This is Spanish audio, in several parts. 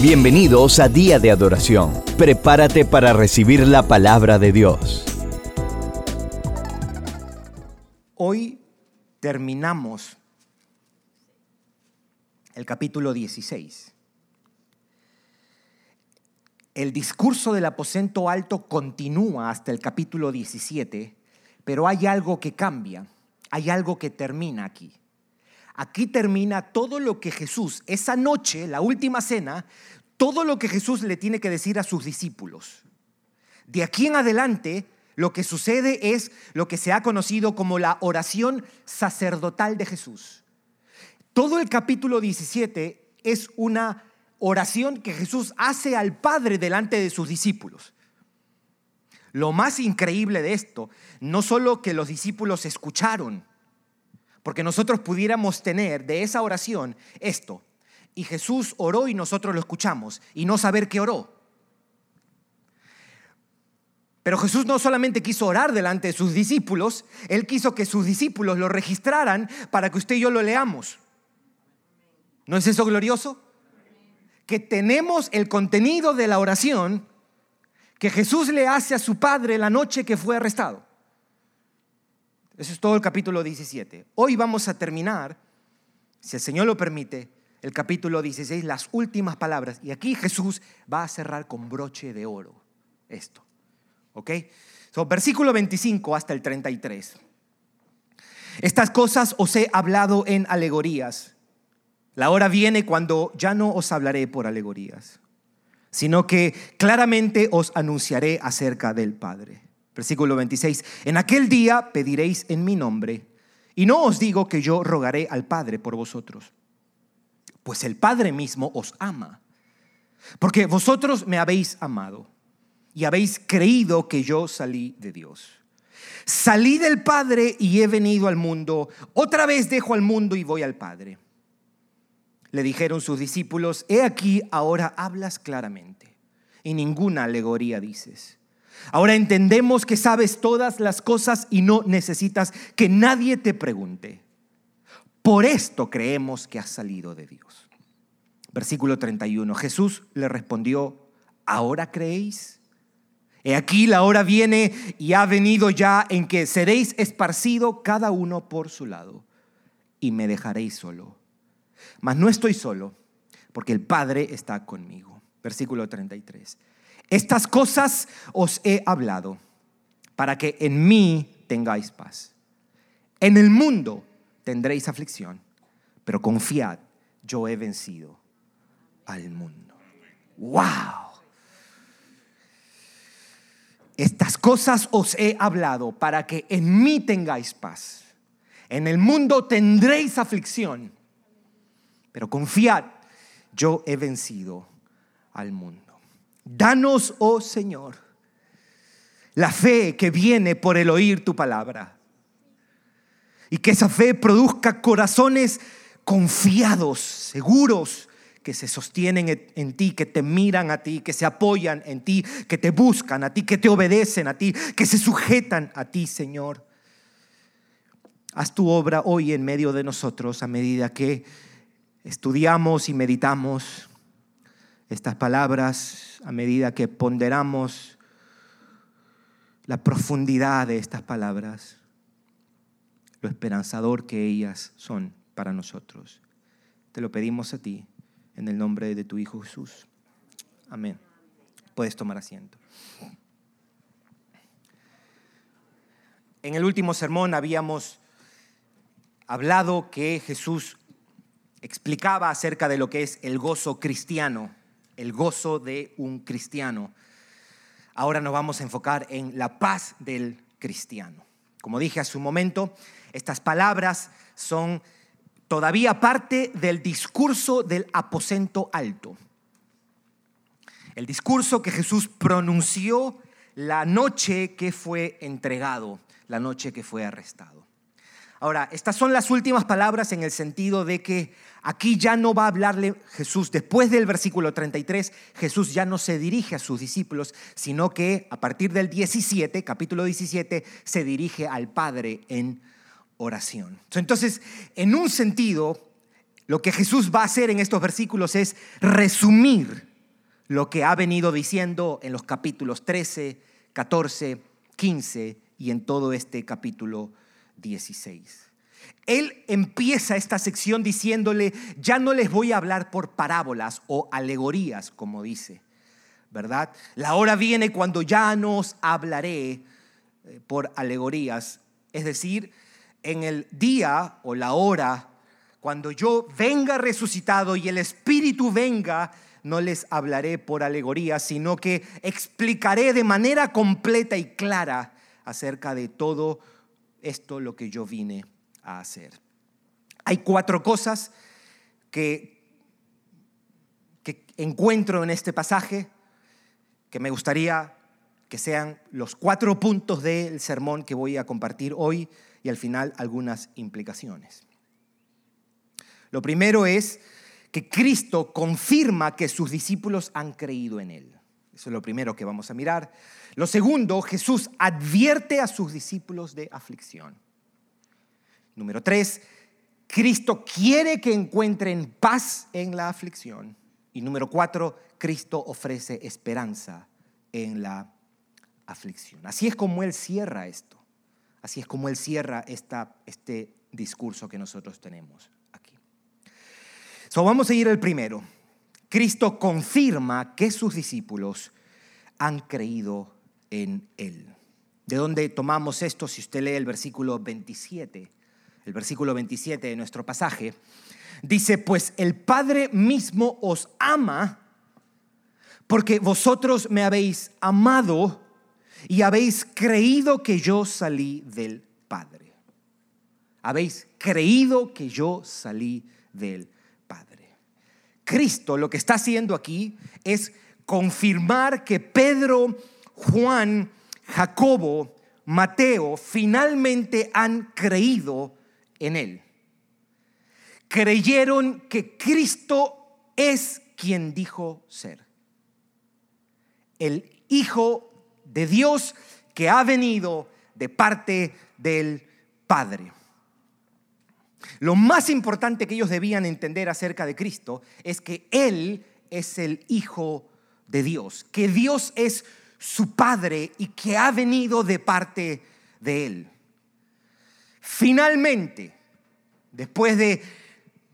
Bienvenidos a Día de Adoración. Prepárate para recibir la palabra de Dios. Hoy terminamos el capítulo 16. El discurso del aposento alto continúa hasta el capítulo 17, pero hay algo que cambia, hay algo que termina aquí. Aquí termina todo lo que Jesús, esa noche, la última cena, todo lo que Jesús le tiene que decir a sus discípulos. De aquí en adelante, lo que sucede es lo que se ha conocido como la oración sacerdotal de Jesús. Todo el capítulo 17 es una oración que Jesús hace al Padre delante de sus discípulos. Lo más increíble de esto, no solo que los discípulos escucharon, porque nosotros pudiéramos tener de esa oración esto. Y Jesús oró y nosotros lo escuchamos y no saber qué oró. Pero Jesús no solamente quiso orar delante de sus discípulos, Él quiso que sus discípulos lo registraran para que usted y yo lo leamos. ¿No es eso glorioso? Que tenemos el contenido de la oración que Jesús le hace a su Padre la noche que fue arrestado. Eso es todo el capítulo 17. Hoy vamos a terminar, si el Señor lo permite, el capítulo 16, las últimas palabras. Y aquí Jesús va a cerrar con broche de oro esto. ¿Ok? So, versículo 25 hasta el 33. Estas cosas os he hablado en alegorías. La hora viene cuando ya no os hablaré por alegorías, sino que claramente os anunciaré acerca del Padre. Versículo 26. En aquel día pediréis en mi nombre, y no os digo que yo rogaré al Padre por vosotros, pues el Padre mismo os ama, porque vosotros me habéis amado y habéis creído que yo salí de Dios. Salí del Padre y he venido al mundo, otra vez dejo al mundo y voy al Padre. Le dijeron sus discípulos, he aquí, ahora hablas claramente y ninguna alegoría dices. Ahora entendemos que sabes todas las cosas y no necesitas que nadie te pregunte. Por esto creemos que has salido de Dios. Versículo 31. Jesús le respondió, ¿ahora creéis? He aquí la hora viene y ha venido ya en que seréis esparcido cada uno por su lado y me dejaréis solo. Mas no estoy solo, porque el Padre está conmigo. Versículo 33. Estas cosas os he hablado para que en mí tengáis paz. En el mundo tendréis aflicción, pero confiad, yo he vencido al mundo. ¡Wow! Estas cosas os he hablado para que en mí tengáis paz. En el mundo tendréis aflicción, pero confiad, yo he vencido al mundo. Danos, oh Señor, la fe que viene por el oír tu palabra. Y que esa fe produzca corazones confiados, seguros, que se sostienen en ti, que te miran a ti, que se apoyan en ti, que te buscan a ti, que te obedecen a ti, que se sujetan a ti, Señor. Haz tu obra hoy en medio de nosotros a medida que estudiamos y meditamos estas palabras a medida que ponderamos la profundidad de estas palabras, lo esperanzador que ellas son para nosotros. Te lo pedimos a ti en el nombre de tu Hijo Jesús. Amén. Puedes tomar asiento. En el último sermón habíamos hablado que Jesús explicaba acerca de lo que es el gozo cristiano el gozo de un cristiano. Ahora nos vamos a enfocar en la paz del cristiano. Como dije hace un momento, estas palabras son todavía parte del discurso del aposento alto. El discurso que Jesús pronunció la noche que fue entregado, la noche que fue arrestado. Ahora, estas son las últimas palabras en el sentido de que aquí ya no va a hablarle Jesús. Después del versículo 33, Jesús ya no se dirige a sus discípulos, sino que a partir del 17, capítulo 17, se dirige al Padre en oración. Entonces, en un sentido, lo que Jesús va a hacer en estos versículos es resumir lo que ha venido diciendo en los capítulos 13, 14, 15 y en todo este capítulo 16. Él empieza esta sección diciéndole, ya no les voy a hablar por parábolas o alegorías, como dice, ¿verdad? La hora viene cuando ya no os hablaré eh, por alegorías, es decir, en el día o la hora, cuando yo venga resucitado y el Espíritu venga, no les hablaré por alegorías, sino que explicaré de manera completa y clara acerca de todo esto lo que yo vine a hacer. Hay cuatro cosas que, que encuentro en este pasaje que me gustaría que sean los cuatro puntos del sermón que voy a compartir hoy y al final algunas implicaciones. Lo primero es que Cristo confirma que sus discípulos han creído en Él. Eso es lo primero que vamos a mirar. Lo segundo, Jesús advierte a sus discípulos de aflicción. Número tres, Cristo quiere que encuentren paz en la aflicción. Y número cuatro, Cristo ofrece esperanza en la aflicción. Así es como Él cierra esto. Así es como Él cierra este discurso que nosotros tenemos aquí. So, vamos a ir al primero. Cristo confirma que sus discípulos han creído en Él. ¿De dónde tomamos esto? Si usted lee el versículo 27, el versículo 27 de nuestro pasaje, dice, pues el Padre mismo os ama porque vosotros me habéis amado y habéis creído que yo salí del Padre. Habéis creído que yo salí del Padre. Cristo lo que está haciendo aquí es confirmar que Pedro, Juan, Jacobo, Mateo finalmente han creído en Él. Creyeron que Cristo es quien dijo ser. El Hijo de Dios que ha venido de parte del Padre. Lo más importante que ellos debían entender acerca de Cristo es que Él es el Hijo de Dios, que Dios es su Padre y que ha venido de parte de Él. Finalmente, después de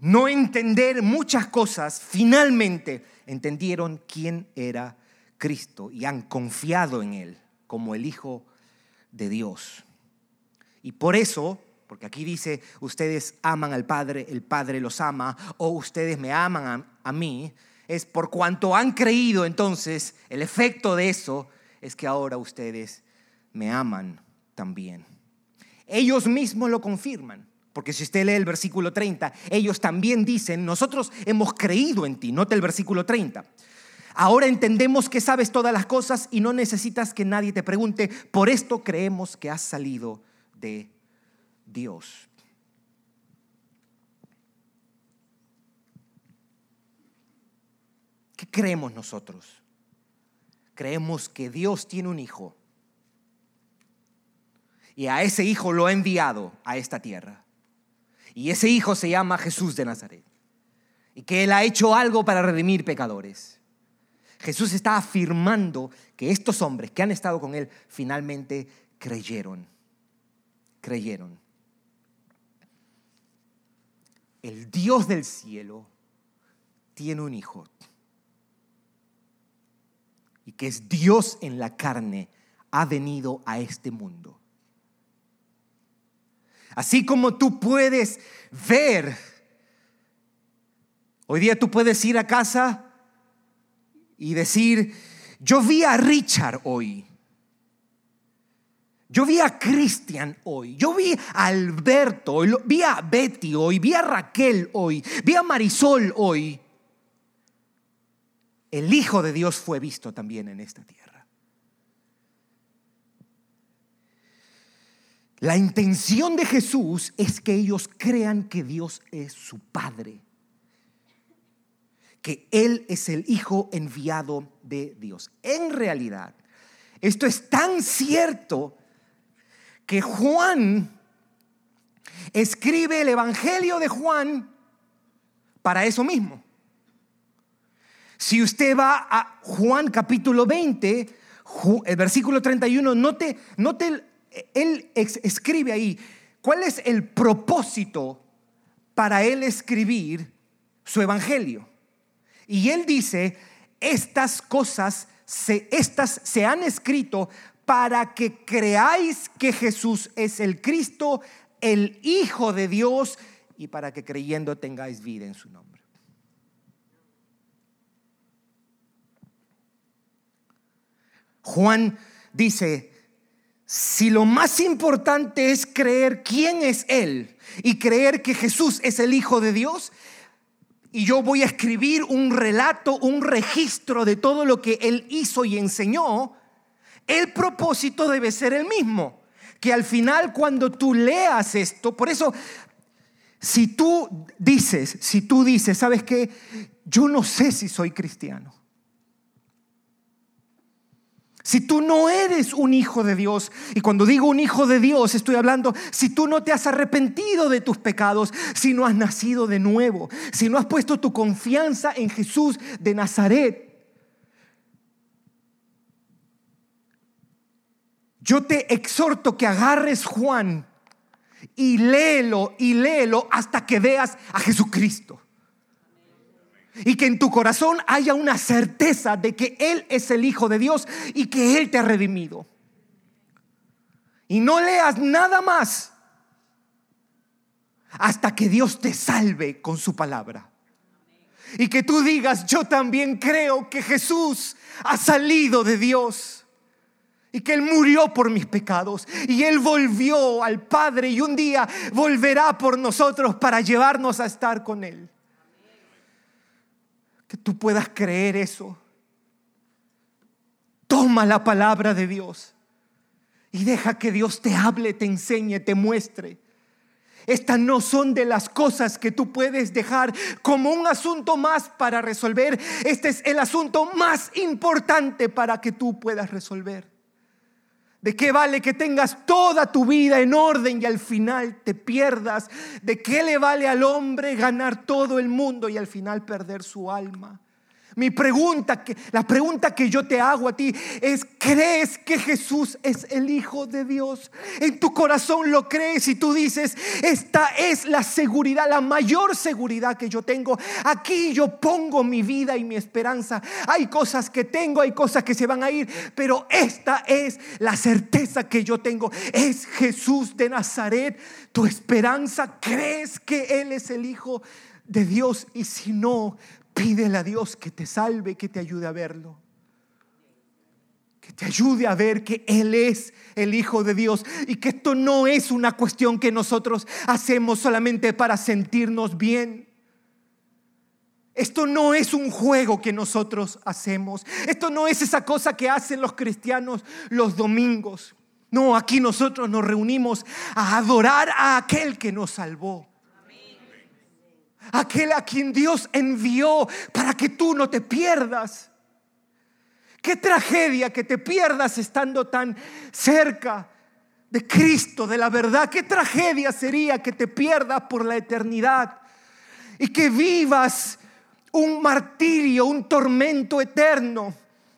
no entender muchas cosas, finalmente entendieron quién era Cristo y han confiado en Él como el Hijo de Dios. Y por eso, porque aquí dice, ustedes aman al Padre, el Padre los ama, o ustedes me aman a, mí, es por cuanto han creído entonces, el efecto de eso es que ahora ustedes me aman también. Ellos mismos lo confirman. Porque si usted lee el versículo 30, ellos también dicen, nosotros hemos creído en ti. Note el versículo 30. Ahora entendemos que sabes todas las cosas y no necesitas que nadie te pregunte. Por esto creemos que has salido de Dios. ¿Qué creemos nosotros? Creemos que Dios tiene un hijo y a ese hijo lo ha enviado a esta tierra. Y ese hijo se llama Jesús de Nazaret. Y que Él ha hecho algo para redimir pecadores. Jesús está afirmando que estos hombres que han estado con Él finalmente creyeron. Creyeron. El Dios del cielo tiene un hijo. Y que es Dios en la carne, ha venido a este mundo. Así como tú puedes ver, hoy día tú puedes ir a casa y decir, yo vi a Richard hoy. Yo vi a Cristian hoy, yo vi a Alberto, hoy, vi a Betty hoy, vi a Raquel hoy, vi a Marisol hoy. El Hijo de Dios fue visto también en esta tierra. La intención de Jesús es que ellos crean que Dios es su Padre que Él es el Hijo enviado de Dios. En realidad, esto es tan cierto que Juan escribe el Evangelio de Juan para eso mismo. Si usted va a Juan capítulo 20, el versículo 31, note, note él escribe ahí, ¿cuál es el propósito para él escribir su evangelio? Y él dice, estas cosas se, estas se han escrito para que creáis que Jesús es el Cristo, el Hijo de Dios, y para que creyendo tengáis vida en su nombre. Juan dice, si lo más importante es creer quién es Él y creer que Jesús es el Hijo de Dios, y yo voy a escribir un relato, un registro de todo lo que Él hizo y enseñó, el propósito debe ser el mismo. Que al final cuando tú leas esto, por eso, si tú dices, si tú dices, ¿sabes qué? Yo no sé si soy cristiano. Si tú no eres un hijo de Dios, y cuando digo un hijo de Dios estoy hablando, si tú no te has arrepentido de tus pecados, si no has nacido de nuevo, si no has puesto tu confianza en Jesús de Nazaret, yo te exhorto que agarres Juan y léelo y léelo hasta que veas a Jesucristo. Y que en tu corazón haya una certeza de que Él es el Hijo de Dios y que Él te ha redimido. Y no leas nada más hasta que Dios te salve con su palabra. Y que tú digas, yo también creo que Jesús ha salido de Dios. Y que Él murió por mis pecados. Y Él volvió al Padre y un día volverá por nosotros para llevarnos a estar con Él que tú puedas creer eso. Toma la palabra de Dios y deja que Dios te hable, te enseñe, te muestre. Estas no son de las cosas que tú puedes dejar como un asunto más para resolver. Este es el asunto más importante para que tú puedas resolver. ¿De qué vale que tengas toda tu vida en orden y al final te pierdas? ¿De qué le vale al hombre ganar todo el mundo y al final perder su alma? Mi pregunta, la pregunta que yo te hago a ti es, ¿crees que Jesús es el Hijo de Dios? En tu corazón lo crees y tú dices, esta es la seguridad, la mayor seguridad que yo tengo. Aquí yo pongo mi vida y mi esperanza. Hay cosas que tengo, hay cosas que se van a ir, pero esta es la certeza que yo tengo. Es Jesús de Nazaret. Tu esperanza, ¿crees que Él es el Hijo de Dios? Y si no, Pídele a Dios que te salve, que te ayude a verlo. Que te ayude a ver que Él es el Hijo de Dios y que esto no es una cuestión que nosotros hacemos solamente para sentirnos bien. Esto no es un juego que nosotros hacemos. Esto no es esa cosa que hacen los cristianos los domingos. No, aquí nosotros nos reunimos a adorar a aquel que nos salvó aquel a quien Dios envió para que tú no te pierdas. Qué tragedia que te pierdas estando tan cerca de Cristo, de la verdad. Qué tragedia sería que te pierdas por la eternidad y que vivas un martirio, un tormento eterno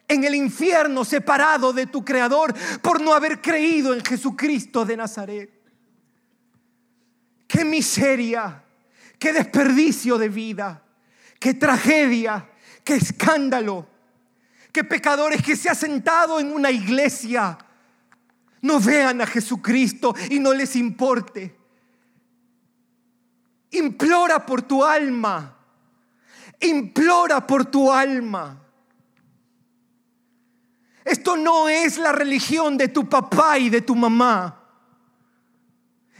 en el infierno separado de tu Creador por no haber creído en Jesucristo de Nazaret. Qué miseria qué desperdicio de vida, qué tragedia, qué escándalo, qué pecadores que se ha sentado en una iglesia no vean a Jesucristo y no les importe. Implora por tu alma, implora por tu alma. Esto no es la religión de tu papá y de tu mamá.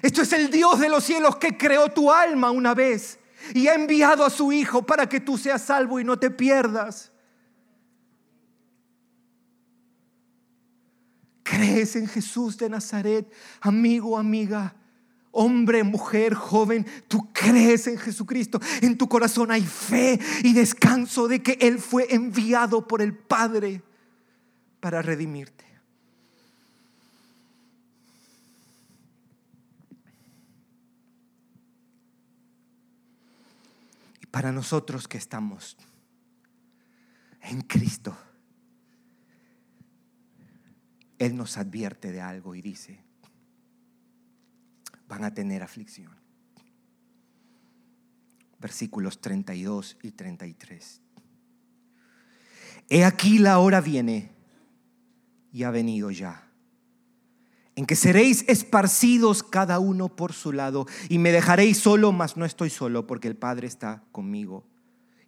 Esto es el Dios de los cielos que creó tu alma una vez y ha enviado a su Hijo para que tú seas salvo y no te pierdas. ¿Crees en Jesús de Nazaret, amigo, amiga? Hombre, mujer, joven, tú crees en Jesucristo. En tu corazón hay fe y descanso de que Él fue enviado por el Padre para redimirte. Para nosotros que estamos en Cristo, Él nos advierte de algo y dice, van a tener aflicción. Versículos 32 y 33. He aquí la hora viene y ha venido ya en que seréis esparcidos cada uno por su lado y me dejaréis solo, mas no estoy solo porque el Padre está conmigo.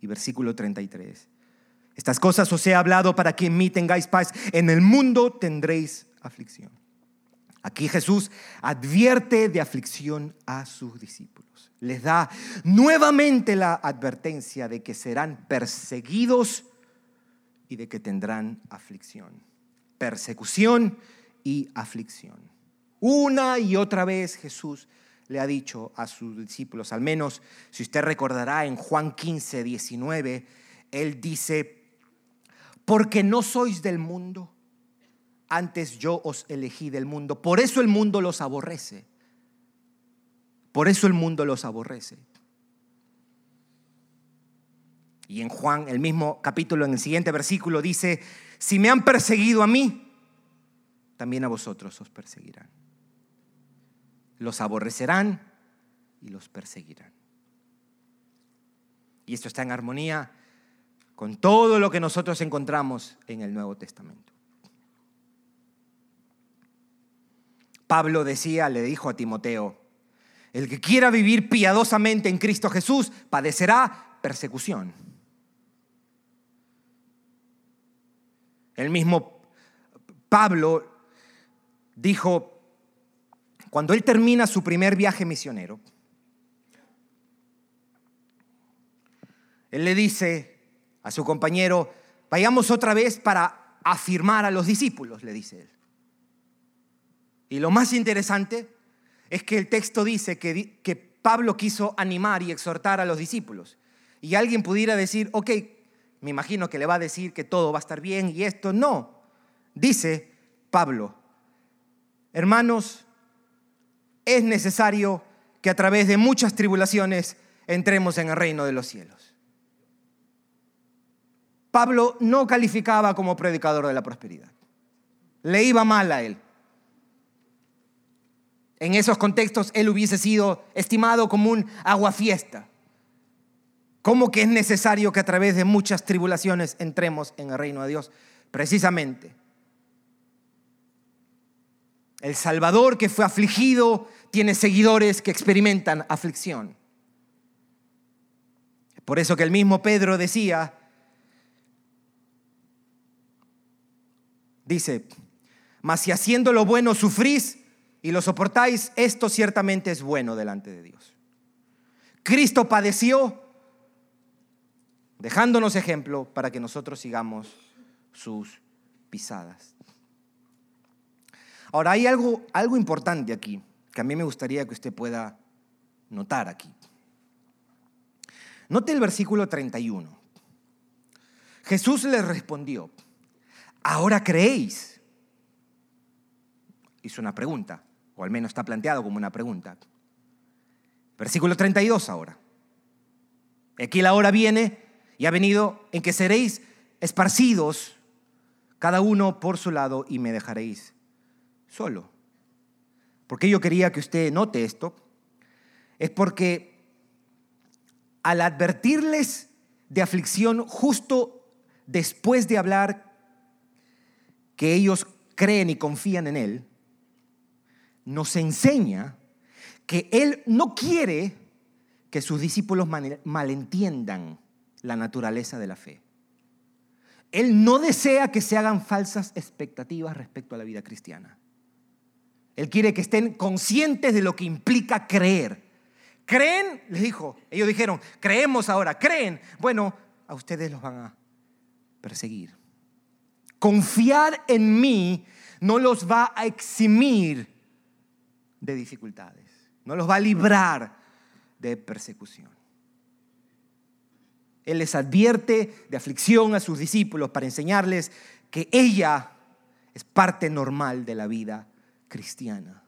Y versículo 33. Estas cosas os he hablado para que en mí tengáis paz. En el mundo tendréis aflicción. Aquí Jesús advierte de aflicción a sus discípulos. Les da nuevamente la advertencia de que serán perseguidos y de que tendrán aflicción. Persecución y aflicción. Una y otra vez Jesús le ha dicho a sus discípulos, al menos si usted recordará en Juan 15, 19, él dice, porque no sois del mundo, antes yo os elegí del mundo, por eso el mundo los aborrece, por eso el mundo los aborrece. Y en Juan, el mismo capítulo, en el siguiente versículo, dice, si me han perseguido a mí, también a vosotros os perseguirán. Los aborrecerán y los perseguirán. Y esto está en armonía con todo lo que nosotros encontramos en el Nuevo Testamento. Pablo decía, le dijo a Timoteo, el que quiera vivir piadosamente en Cristo Jesús padecerá persecución. El mismo Pablo dijo, cuando él termina su primer viaje misionero, él le dice a su compañero, vayamos otra vez para afirmar a los discípulos, le dice él. Y lo más interesante es que el texto dice que, Pablo quiso animar y exhortar a los discípulos. Y alguien pudiera decir, ok, me imagino que le va a decir que todo va a estar bien y esto no. Dice Pablo, Hermanos, es necesario que a través de muchas tribulaciones entremos en el reino de los cielos. Pablo no calificaba como predicador de la prosperidad. Le iba mal a él. En esos contextos él hubiese sido estimado como un aguafiesta. ¿Cómo que es necesario que a través de muchas tribulaciones entremos en el reino de Dios? Precisamente el Salvador que fue afligido tiene seguidores que experimentan aflicción. Por eso que el mismo Pedro decía, dice, mas si haciendo lo bueno sufrís y lo soportáis, esto ciertamente es bueno delante de Dios. Cristo padeció dejándonos ejemplo para que nosotros sigamos sus pisadas. Ahora, hay algo, algo importante aquí que a mí me gustaría que usted pueda notar aquí. Note el versículo 31. Jesús les respondió, ¿ahora creéis? Hizo una pregunta, o al menos está planteado como una pregunta. Versículo 32 ahora. Aquí la hora viene y ha venido en que seréis esparcidos cada uno por su lado y me dejaréis solo. porque yo quería que usted note esto? Es porque al advertirles de aflicción justo después de hablar que ellos creen y confían en Él, nos enseña que Él no quiere que sus discípulos malentiendan la naturaleza de la fe. Él no desea que se hagan falsas expectativas respecto a la vida cristiana. Él quiere que estén conscientes de lo que implica creer. ¿Creen? Les dijo. Ellos dijeron, creemos ahora, creen. Bueno, a ustedes los van a perseguir. Confiar en mí no los va a eximir de dificultades, no los va a librar de persecución. Él les advierte de aflicción a sus discípulos para enseñarles que ella es parte normal de la vida cristiana.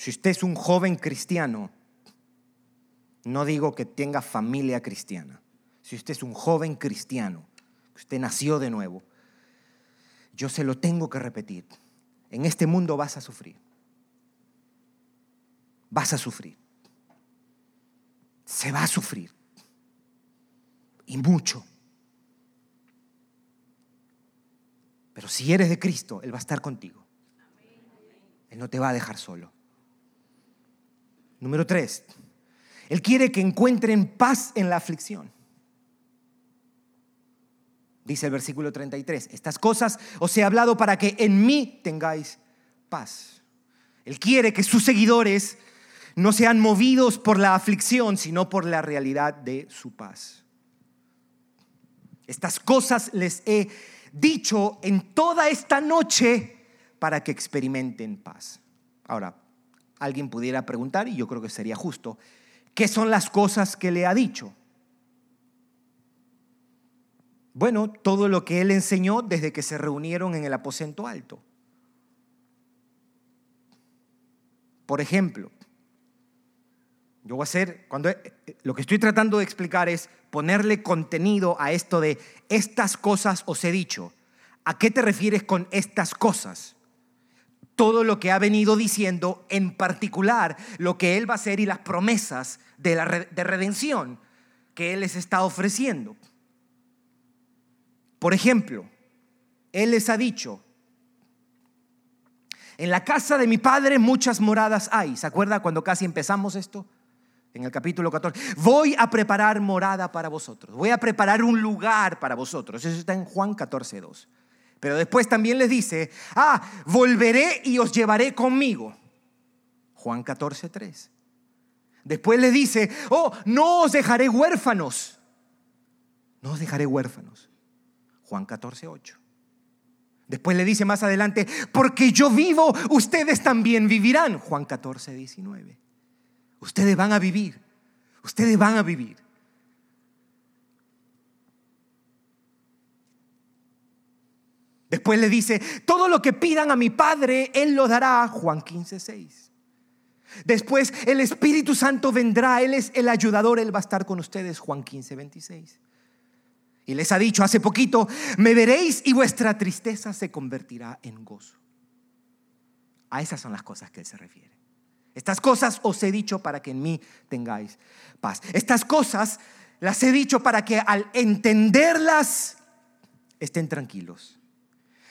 Si usted es un joven cristiano, no digo que tenga familia cristiana. Si usted es un joven cristiano, usted nació de nuevo, yo se lo tengo que repetir. En este mundo vas a sufrir. Vas a sufrir. Se va a sufrir. Y mucho. Pero si eres de Cristo, Él va a estar contigo. Él no te va a dejar solo. Número tres, Él quiere que encuentren paz en la aflicción. Dice el versículo 33, estas cosas os he hablado para que en mí tengáis paz. Él quiere que sus seguidores no sean movidos por la aflicción, sino por la realidad de su paz. Estas cosas les he dicho en toda esta noche para que experimenten paz. Ahora, alguien pudiera preguntar, y yo creo que sería justo, ¿qué son las cosas que le ha dicho? Bueno, todo lo que él enseñó desde que se reunieron en el aposento alto. Por ejemplo, yo voy a hacer, cuando eh, eh, lo que estoy tratando de explicar es ponerle contenido a esto de estas cosas os he dicho. ¿A qué te refieres con estas cosas? Todo lo que ha venido diciendo, en particular lo que Él va a hacer y las promesas de, de redención que Él les está ofreciendo. Por ejemplo, Él les ha dicho, en la casa de mi padre muchas moradas hay. ¿Se acuerda cuando casi empezamos esto? En el capítulo 14, voy a preparar morada para vosotros, voy a preparar un lugar para vosotros. Eso está en Juan 14, 2. Pero después también les dice, ah, volveré y os llevaré conmigo. Juan 14, 3. Después les dice, oh, no os dejaré huérfanos. No os dejaré huérfanos. Juan 14, 8. Después le dice más adelante, porque yo vivo, ustedes también vivirán. Juan 14, 19. Ustedes van a vivir. Ustedes van a vivir. Después le dice, todo lo que pidan a mi Padre, Él lo dará. Juan 15, 6. Después el Espíritu Santo vendrá, Él es el ayudador, Él va a estar con ustedes. Juan 15, 26. Y les ha dicho hace poquito, me veréis y vuestra tristeza se convertirá en gozo. A esas son las cosas que Él se refiere. Estas cosas os he dicho para que en mí tengáis paz. Estas cosas las he dicho para que al entenderlas estén tranquilos.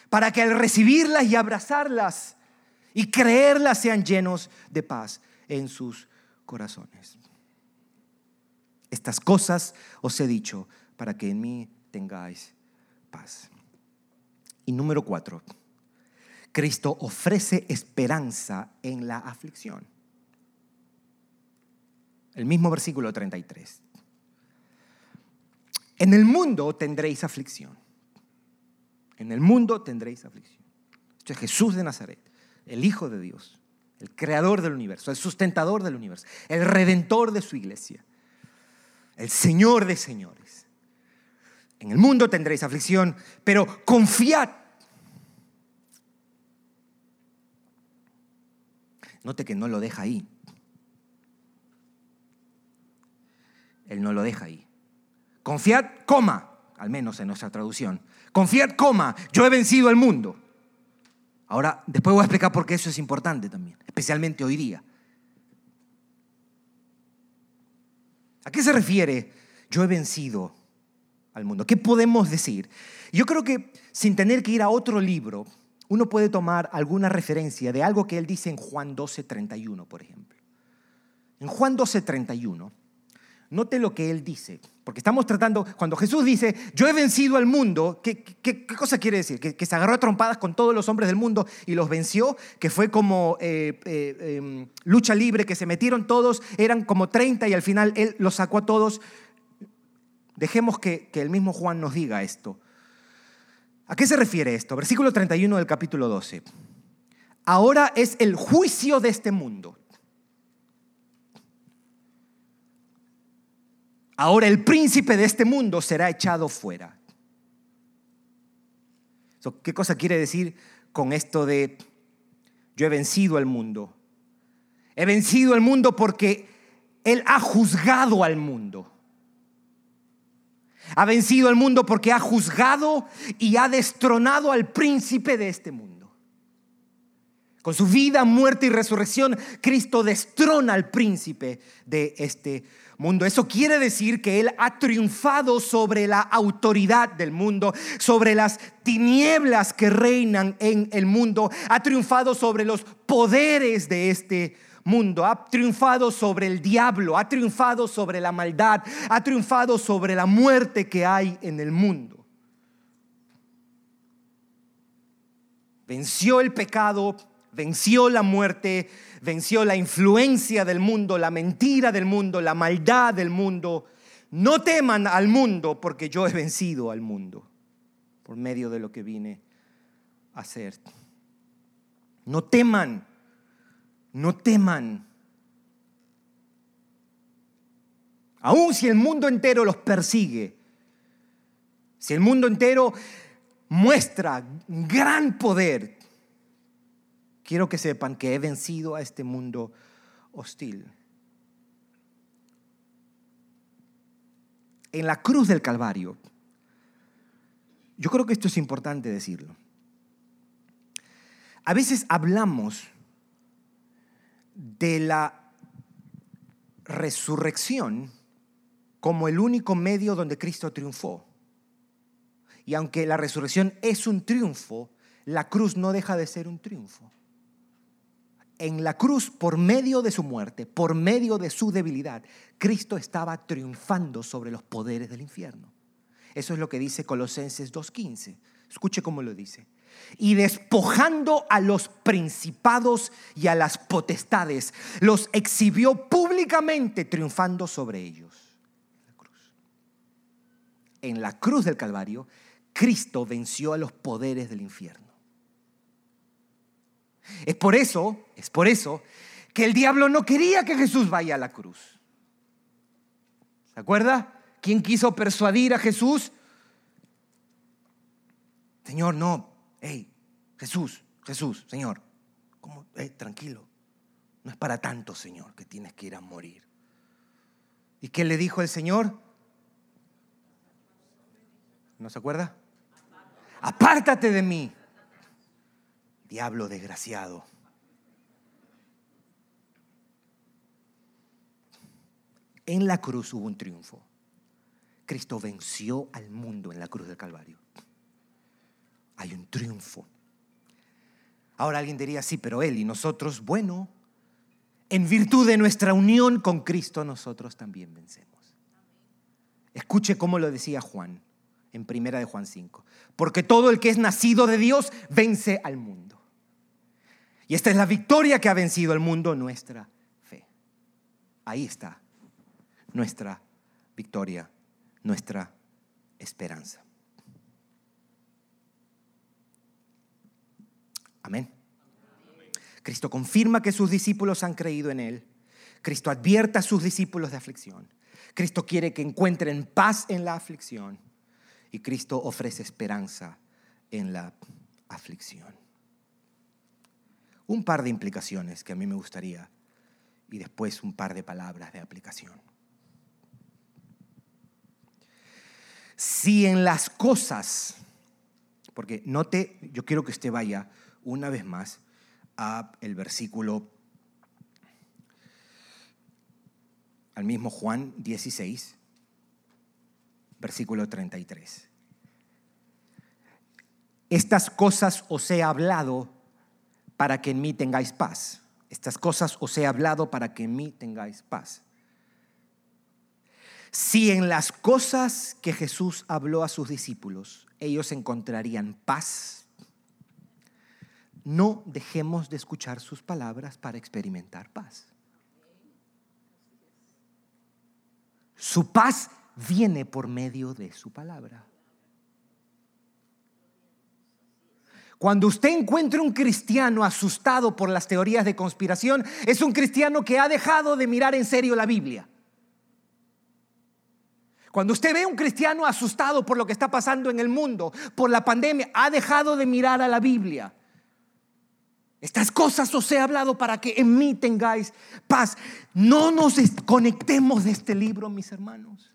Para que al recibirlas y abrazarlas y creerlas sean llenos de paz en sus corazones. Estas cosas os he dicho para que en mí tengáis paz. Y número cuatro, Cristo ofrece esperanza en la aflicción. El mismo versículo 33. En el mundo tendréis aflicción. En el mundo tendréis aflicción. Esto es Jesús de Nazaret, el Hijo de Dios, el creador del universo, el sustentador del universo, el redentor de su iglesia, el Señor de señores. En el mundo tendréis aflicción, pero confiad Note que no lo deja ahí. Él no lo deja ahí. Confiad, coma, al menos en nuestra traducción. Confiad, coma, yo he vencido al mundo. Ahora, después voy a explicar por qué eso es importante también, especialmente hoy día. ¿A qué se refiere? Yo he vencido al mundo. ¿Qué podemos decir? Yo creo que sin tener que ir a otro libro, uno puede tomar alguna referencia de algo que él dice en Juan 12:31, por ejemplo. En Juan 12:31, note lo que él dice, porque estamos tratando, cuando Jesús dice, yo he vencido al mundo, ¿qué, cosa quiere decir? ¿Que, se agarró a trompadas con todos los hombres del mundo y los venció, que fue como eh, eh, em, lucha libre, que se metieron todos, eran como 30 y al final él los sacó a todos. Dejemos que el mismo Juan nos diga esto. ¿A qué se refiere esto? Versículo 31 del capítulo 12. Ahora es el juicio de este mundo. Ahora el príncipe de este mundo será echado fuera. ¿Qué cosa quiere decir con esto de yo he vencido al mundo? He vencido el mundo porque Él ha juzgado al mundo. Ha vencido el mundo porque ha juzgado y ha destronado al príncipe de este mundo. Con su vida, muerte y resurrección, Cristo destrona al príncipe de este mundo. Eso quiere decir que Él ha triunfado sobre la autoridad del mundo, sobre las tinieblas que reinan en el mundo, ha triunfado sobre los poderes de este mundo, ha triunfado sobre el diablo, ha triunfado sobre la maldad, ha triunfado sobre la muerte que hay en el mundo. Venció el pecado, venció la muerte, venció la influencia del mundo, la mentira del mundo, la maldad del mundo. No teman al mundo porque yo he vencido al mundo por medio de lo que vine a hacer. No teman, no teman. Aun si el mundo entero los persigue, si el mundo entero muestra gran poder, quiero que sepan que he vencido a este mundo hostil. En la cruz del Calvario, yo creo que esto es importante decirlo. A veces hablamos de la resurrección como el único medio donde Cristo triunfó. Y aunque la resurrección es un triunfo, la cruz no deja de ser un triunfo en la cruz, por medio de su muerte, por medio de su debilidad, Cristo estaba triunfando sobre los poderes del infierno. Eso es lo que dice Colosenses 2.15. Escuche cómo lo dice. Y despojando a los principados y a las potestades, los exhibió públicamente triunfando sobre ellos. En la cruz del Calvario, Cristo venció a los poderes del infierno. Es por eso, es por eso que el diablo no quería que Jesús vaya a la cruz. ¿Se acuerda? ¿Quién quiso persuadir a Jesús? Señor, no, hey, Jesús, Jesús, Señor, ¿cómo? tranquilo, no es para tanto, Señor, que tienes que ir a morir. ¿Y qué le dijo el Señor? ¿No se acuerda? Apártate de mí, Diablo desgraciado. En la cruz hubo un triunfo. Cristo venció al mundo en la cruz del Calvario. Hay un triunfo. Ahora alguien diría, sí, pero Él y nosotros, bueno, en virtud de nuestra unión con Cristo, nosotros también vencemos. Escuche cómo lo decía Juan en primera de Juan 5. Porque todo el que es nacido de Dios vence al mundo. Y esta es la victoria que ha vencido el mundo, nuestra fe. Ahí está nuestra victoria, nuestra esperanza. Amén. Cristo confirma que sus discípulos han creído en Él. Cristo advierte a sus discípulos de aflicción. Cristo quiere que encuentren paz en la aflicción. Y Cristo ofrece esperanza en la aflicción un par de implicaciones que a mí me gustaría y después un par de palabras de aplicación. Si en las cosas, porque note, yo quiero que usted vaya una vez más a el versículo al mismo Juan 16, versículo 33. Estas cosas os he hablado para que en mí tengáis paz. Estas cosas os he hablado para que en mí tengáis paz. Si en las cosas que Jesús habló a sus discípulos ellos encontrarían paz, no dejemos de escuchar sus palabras para experimentar paz. Su paz viene por medio de su palabra. Cuando usted encuentre un cristiano asustado por las teorías de conspiración, es un cristiano que ha dejado de mirar en serio la Biblia. Cuando usted ve un cristiano asustado por lo que está pasando en el mundo, por la pandemia, ha dejado de mirar a la Biblia. Estas cosas os he hablado para que en mí tengáis paz. No nos desconectemos de este libro, mis hermanos.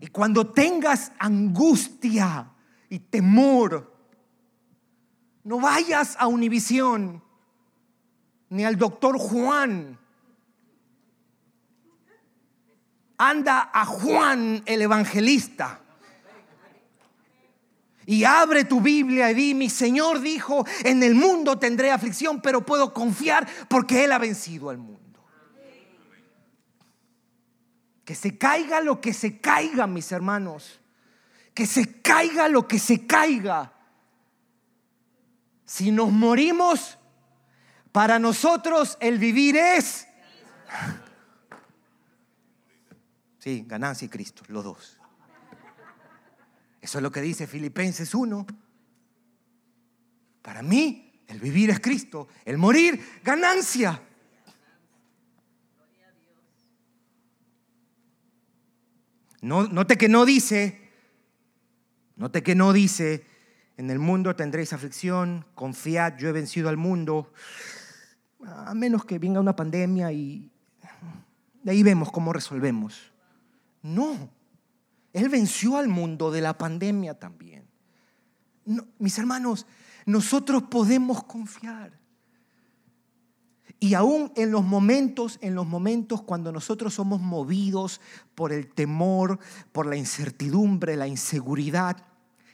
Y cuando tengas angustia y temor, no vayas a Univisión ni al doctor Juan. Anda a Juan el evangelista. Y abre tu Biblia y di, mi Señor dijo, en el mundo tendré aflicción, pero puedo confiar porque Él ha vencido al mundo. Que se caiga lo que se caiga, mis hermanos. Que se caiga lo que se caiga. Si nos morimos, para nosotros el vivir es... Sí, ganancia y Cristo, los dos. Eso es lo que dice Filipenses 1. Para mí, el vivir es Cristo, el morir, ganancia. No, note que no dice, note que no dice, en el mundo tendréis aflicción, confiad, yo he vencido al mundo, a menos que venga una pandemia y de ahí vemos cómo resolvemos. No, él venció al mundo de la pandemia también. mis hermanos, nosotros podemos confiar. Y aún en los momentos, en los momentos cuando nosotros somos movidos por el temor, por la incertidumbre, la inseguridad,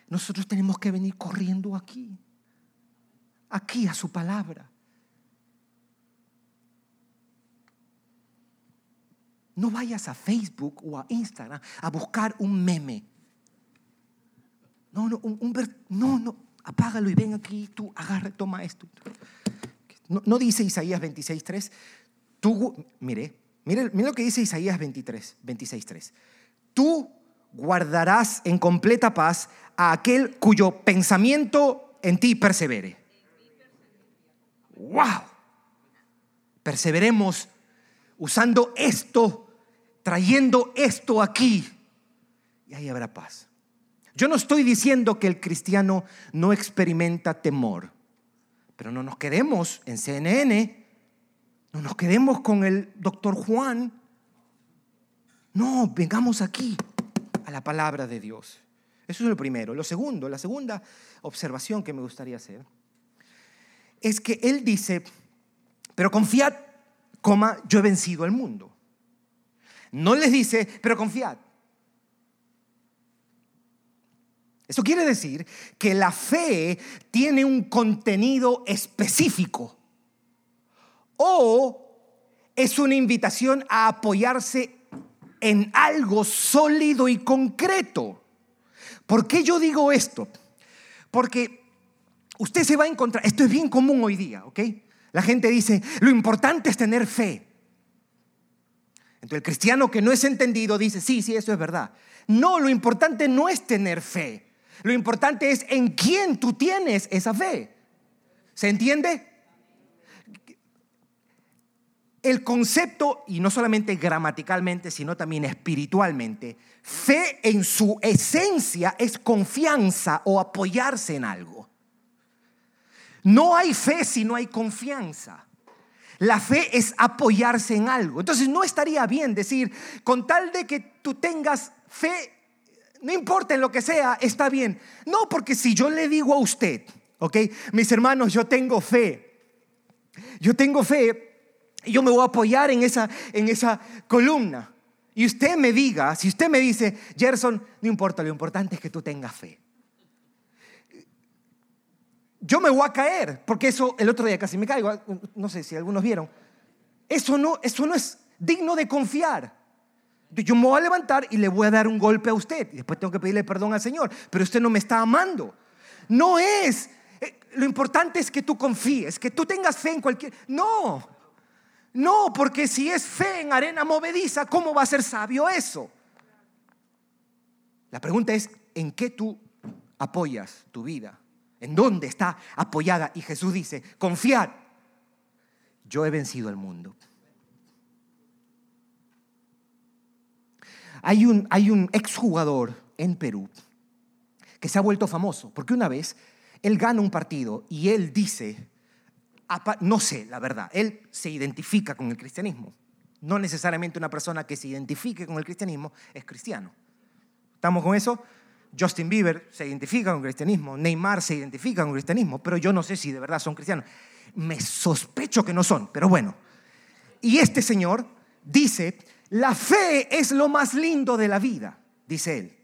nosotros tenemos que venir corriendo aquí, aquí a su palabra. No vayas a Facebook o a Instagram a buscar un meme. No, no, un, no, no, apágalo y ven aquí, tú agarra, toma esto. No, dice Isaías 26.3. Tú, mire, mire, mire lo que dice Isaías 23, 26.3. Tú guardarás en completa paz a aquel cuyo pensamiento en ti persevere. ¡Wow! Perseveremos usando esto trayendo esto aquí y ahí habrá paz. Yo no estoy diciendo que el cristiano no experimenta temor, pero no nos quedemos en CNN, no nos quedemos con el doctor Juan. No, vengamos aquí a la palabra de Dios. Eso es lo primero. Lo segundo, la segunda observación que me gustaría hacer es que él dice, pero confiad, coma, yo he vencido al mundo. No les dice, pero confiad. Eso quiere decir que la fe tiene un contenido específico o es una invitación a apoyarse en algo sólido y concreto. ¿Por qué yo digo esto? Porque usted se va a encontrar, esto es bien común hoy día, ¿ok? La gente dice, lo importante es tener fe. Entonces el cristiano que no es entendido dice, sí, sí, eso es verdad. No, lo importante no es tener fe. Lo importante es en quién tú tienes esa fe. ¿Se entiende? El concepto, y no solamente gramaticalmente, sino también espiritualmente, fe en su esencia es confianza o apoyarse en algo. No hay fe si no hay confianza. La fe es apoyarse en algo. Entonces no estaría bien decir, con tal de que tú tengas fe, no importa en lo que sea, está bien. No, porque si yo le digo a usted, ¿ok? Mis hermanos, yo tengo fe. Yo tengo fe yo me voy a apoyar en esa, en esa columna. Y usted me diga, si usted me dice, Gerson, no importa, lo importante es que tú tengas fe yo me voy a caer, porque eso el otro día casi me caigo, no sé si algunos vieron. Eso no, eso no es digno de confiar. Yo me voy a levantar y le voy a dar un golpe a usted. Y después tengo que pedirle perdón al Señor. Pero usted no me está amando. No es. Eh, lo importante es que tú confíes, que tú tengas fe en cualquier... No. No, porque si es fe en arena movediza, ¿cómo va a ser sabio eso? La pregunta es, ¿en qué tú apoyas tu vida? ¿En dónde está apoyada? Y Jesús dice, confiad, yo he vencido al mundo. Hay un, hay un exjugador en Perú que se ha vuelto famoso, porque una vez él gana un partido y él dice, no sé, la verdad, él se identifica con el cristianismo. No necesariamente una persona que se identifique con el cristianismo es cristiano. ¿Estamos con eso? Justin Bieber se identifica con cristianismo, Neymar se identifica con cristianismo, pero yo no sé si de verdad son cristianos. Me sospecho que no son, pero bueno. Y este señor dice, la fe es lo más lindo de la vida, dice él.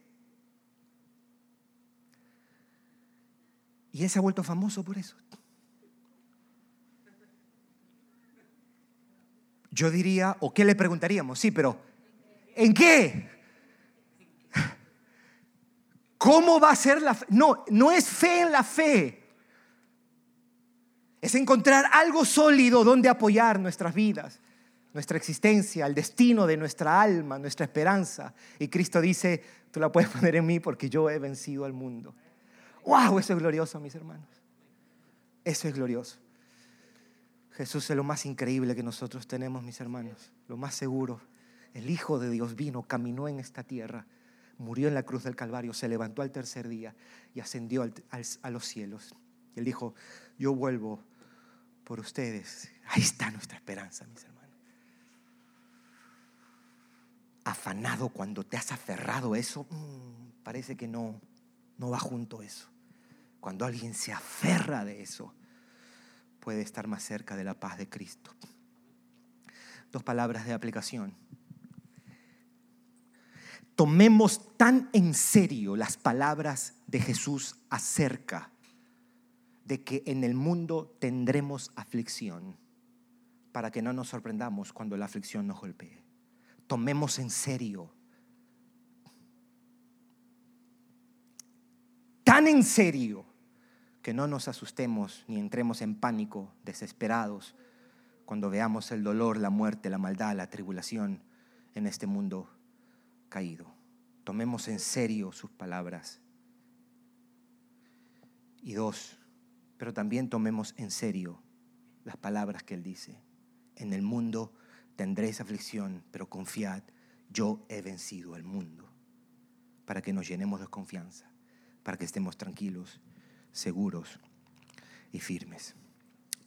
Y él se ha vuelto famoso por eso. Yo diría, o qué le preguntaríamos, sí, pero ¿en qué? ¿Cómo va a ser la fe? No, no es fe en la fe. Es encontrar algo sólido donde apoyar nuestras vidas, nuestra existencia, el destino de nuestra alma, nuestra esperanza. Y Cristo dice, tú la puedes poner en mí porque yo he vencido al mundo. ¡Wow! Eso es glorioso, mis hermanos. Eso es glorioso. Jesús es lo más increíble que nosotros tenemos, mis hermanos, lo más seguro. El Hijo de Dios vino, caminó en esta tierra, murió en la cruz del Calvario, se levantó al tercer día y ascendió a los cielos. Y él dijo, yo vuelvo por ustedes. Ahí está nuestra esperanza, mis hermanos. Afanado cuando te has aferrado a eso, mm, parece que no, no va junto eso. Cuando alguien se aferra de eso, puede estar más cerca de la paz de Cristo. Dos palabras de aplicación. Tomemos tan en serio las palabras de Jesús acerca de que en el mundo tendremos aflicción para que no nos sorprendamos cuando la aflicción nos golpee. Tomemos en serio, tan en serio, que no nos asustemos ni entremos en pánico, desesperados, cuando veamos el dolor, la muerte, la maldad, la tribulación en este mundo caído. Tomemos en serio sus palabras. Y dos, pero también tomemos en serio las palabras que Él dice. En el mundo tendréis aflicción, pero confiad, yo he vencido al mundo. Para que nos llenemos de confianza, para que estemos tranquilos seguros y firmes.